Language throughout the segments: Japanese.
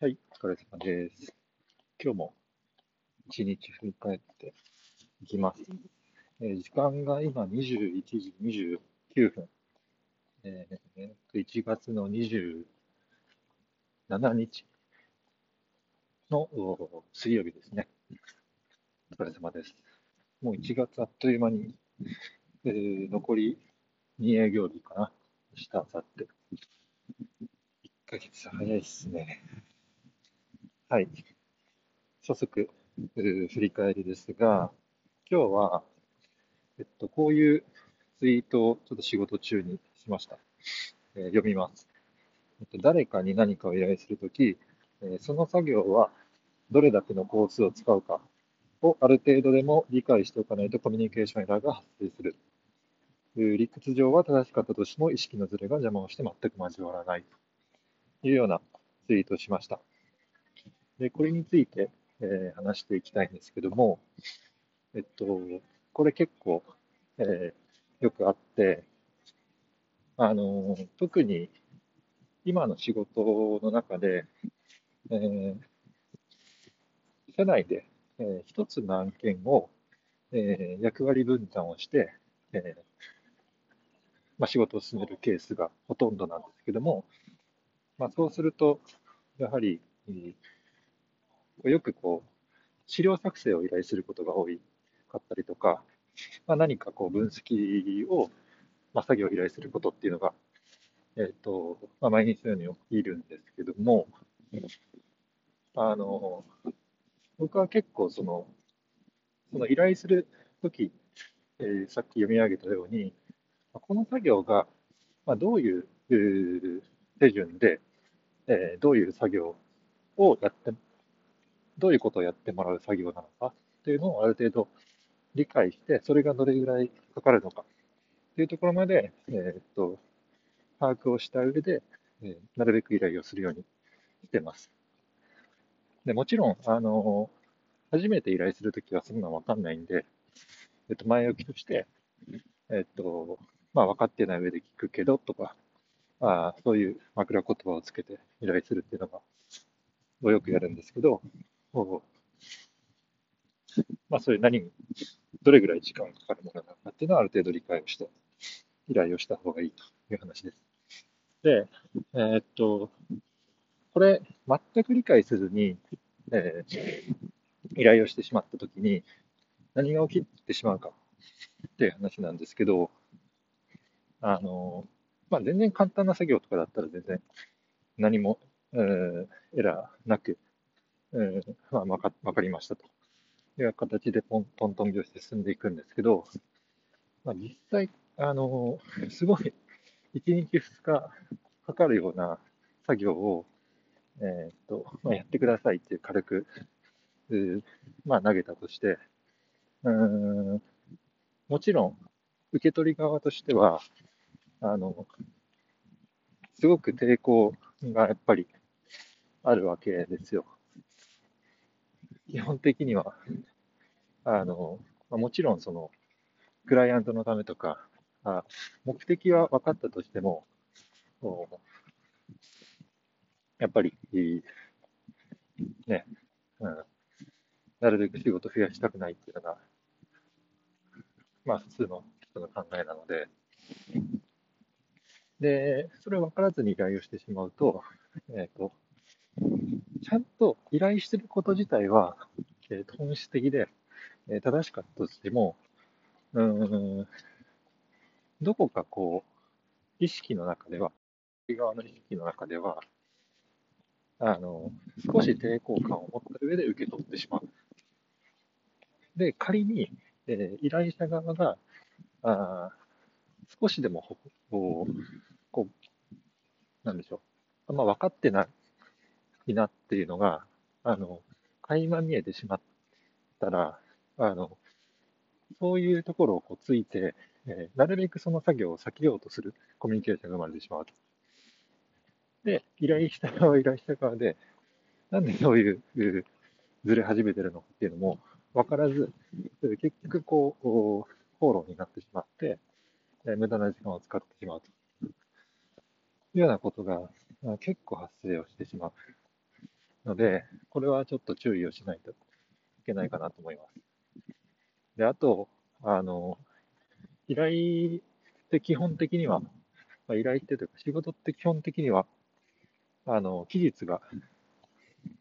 はい、お疲れ様です。今日も一日振り返っていきます。えー、時間が今21時29分。えー、1月の27日の水曜日ですね。お疲れ様です。もう1月あっという間に、えー、残り2営業日かな。明日、明後日。1ヶ月早いっすね。はい。早速、振り返りですが、今日は、えっと、こういうツイートをちょっと仕事中にしました。えー、読みます。えっと、誰かに何かを依頼するとき、えー、その作業はどれだけの工数を使うかをある程度でも理解しておかないとコミュニケーションエラーが発生する。理屈上は正しかったとしても意識のズレが邪魔をして全く交わらないというようなツイートをしました。で、これについて、えー、話していきたいんですけども、えっと、これ結構、えー、よくあって、あの、特に今の仕事の中で、えー、社内で、えー、一つの案件を、えー、役割分担をして、えーまあ、仕事を進めるケースがほとんどなんですけども、まあ、そうすると、やはり、えよくこう、資料作成を依頼することが多いかったりとか、まあ、何かこう分析を、まあ、作業を依頼することっていうのが、えっ、ー、と、まあ、毎日のようにいるんですけども、あの、僕は結構その、その依頼するとき、えー、さっき読み上げたように、この作業が、まあ、どういう手順で、えー、どういう作業をやってどういうことをやってもらう作業なのかっていうのをある程度理解して、それがどれぐらいかかるのかっていうところまで、えー、っと、把握をした上で、えー、なるべく依頼をするようにしてます。でもちろん、あの、初めて依頼するときはそんなわかんないんで、えっと、前置きとして、えっと、まあ、分かってない上で聞くけどとか、あそういう枕言葉をつけて依頼するっていうのが、よくやるんですけど、まあ、それ何、どれぐらい時間かかるものなのかっていうのはある程度理解をして、依頼をした方がいいという話です。で、えー、っと、これ、全く理解せずに、えー、依頼をしてしまったときに、何が起きてしまうかっていう話なんですけど、あの、まあ、全然簡単な作業とかだったら全然何も、えー、エラーなく、えー、まあ、わかりましたという形でポントントン拍子で進んでいくんですけど、まあ、実際、あのすごい1日2日かかるような作業を、えー、っとまあ、やってくださいっていう軽く、まあ、投げたとして、もちろん受け取り側としては、あのすごく抵抗がやっぱりあるわけですよ。基本的には、あの、まあ、もちろんその、クライアントのためとか、あ目的は分かったとしても、やっぱり、ね、うん、なるべく仕事増やしたくないっていうのが、まあ普通の人の考えなので、で、それを分からずに依頼をしてしまうと、えっ、ー、と、ちゃんと依頼してること自体は、えー、本質的で、えー、正しかったとしても、うん、どこかこう、意識の中では、側の意識の中では、あの、少し抵抗感を持った上で受け取ってしまう。で、仮に、えー、依頼者側が、あ少しでもこう、こう、なんでしょう。ま、分かってないいなっていうのが、あの、垣間見えてしまったら、あの、そういうところをこうついて、えー、なるべくその作業を避けようとするコミュニケーションが生まれてしまうと。で、依頼した側依頼した側で、なんでそういうずれ始めてるのかっていうのも分からず、結局こう、口論になってしまって、えー、無駄な時間を使ってしまうというようなことが結構発生をしてしまう。ので、これはちょっと注意をしないといけないかなと思います。で、あと、あの、依頼って基本的には、まあ、依頼ってというか仕事って基本的には、あの、期日が、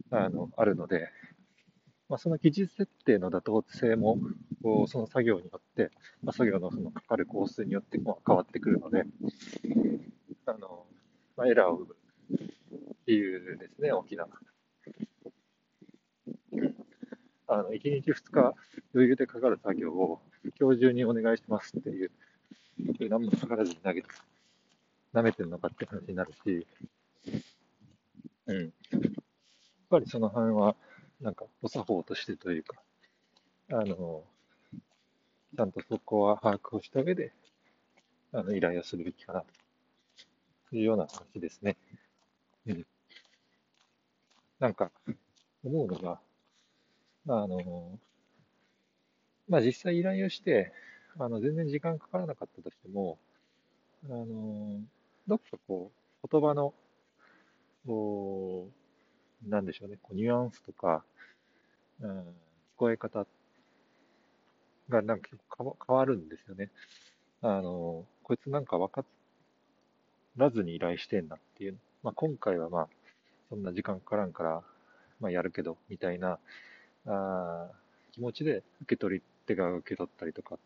あの、あるので、まあ、その期日設定の妥当性も、その作業によって、まあ、作業のそのかかる工数によって変わってくるので、あの、まあ、エラーを生む理由ですね、大きな。あの、1日2日余裕でかかる作業を今日中にお願いしますっていう、何もかからずに投げて、舐めてるのかって話になるし、うん。やっぱりその辺は、なんか、お作法としてというか、あの、ちゃんとそこは把握をした上で、あの、依頼をするべきかな、というような話ですね。うん。なんか、思うのが、あの、まあ、実際依頼をして、あの、全然時間かからなかったとしても、あの、どっかこう、言葉の、こう、なんでしょうね、こうニュアンスとか、うん、聞こえ方がなんか結構変わるんですよね。あの、こいつなんか分からずに依頼してんなっていう。まあ、今回はまあ、そんな時間かからんから、まあ、やるけど、みたいな、あ気持ちで受け取り手が受け取ったりとかっ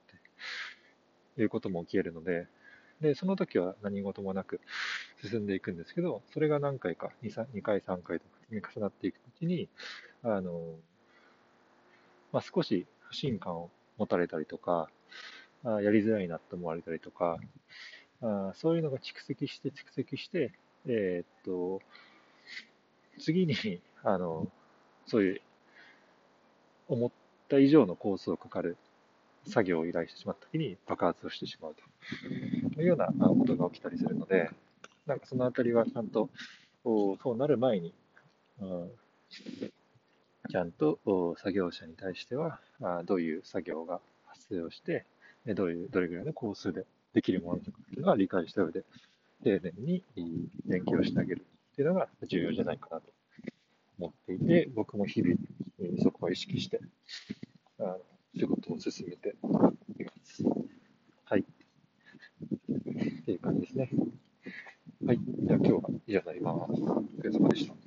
ていうことも起きえるので、で、その時は何事もなく進んでいくんですけど、それが何回か、2, 3 2回、3回とか積み重なっていくうちに、あの、まあ、少し不信感を持たれたりとか、あやりづらいなと思われたりとか、あそういうのが蓄積して蓄積して、えー、っと、次に、あの、そういう思った以上のコースをかかる作業を依頼してしまった時に爆発をしてしまうと。いうようなことが起きたりするので、なんかそのあたりはちゃんとそうなる前に、ちゃんと作業者に対してはどういう作業が発生をして、どういうどれぐらいの工数でできるものとかっていうのは理解した上で、丁寧に勉強してあげるっていうのが重要じゃないかなと思っていて、僕も日々そこは意識して、あの仕事を進めています。はい。っていう感じですね。はい。じゃあ今日は以上になります。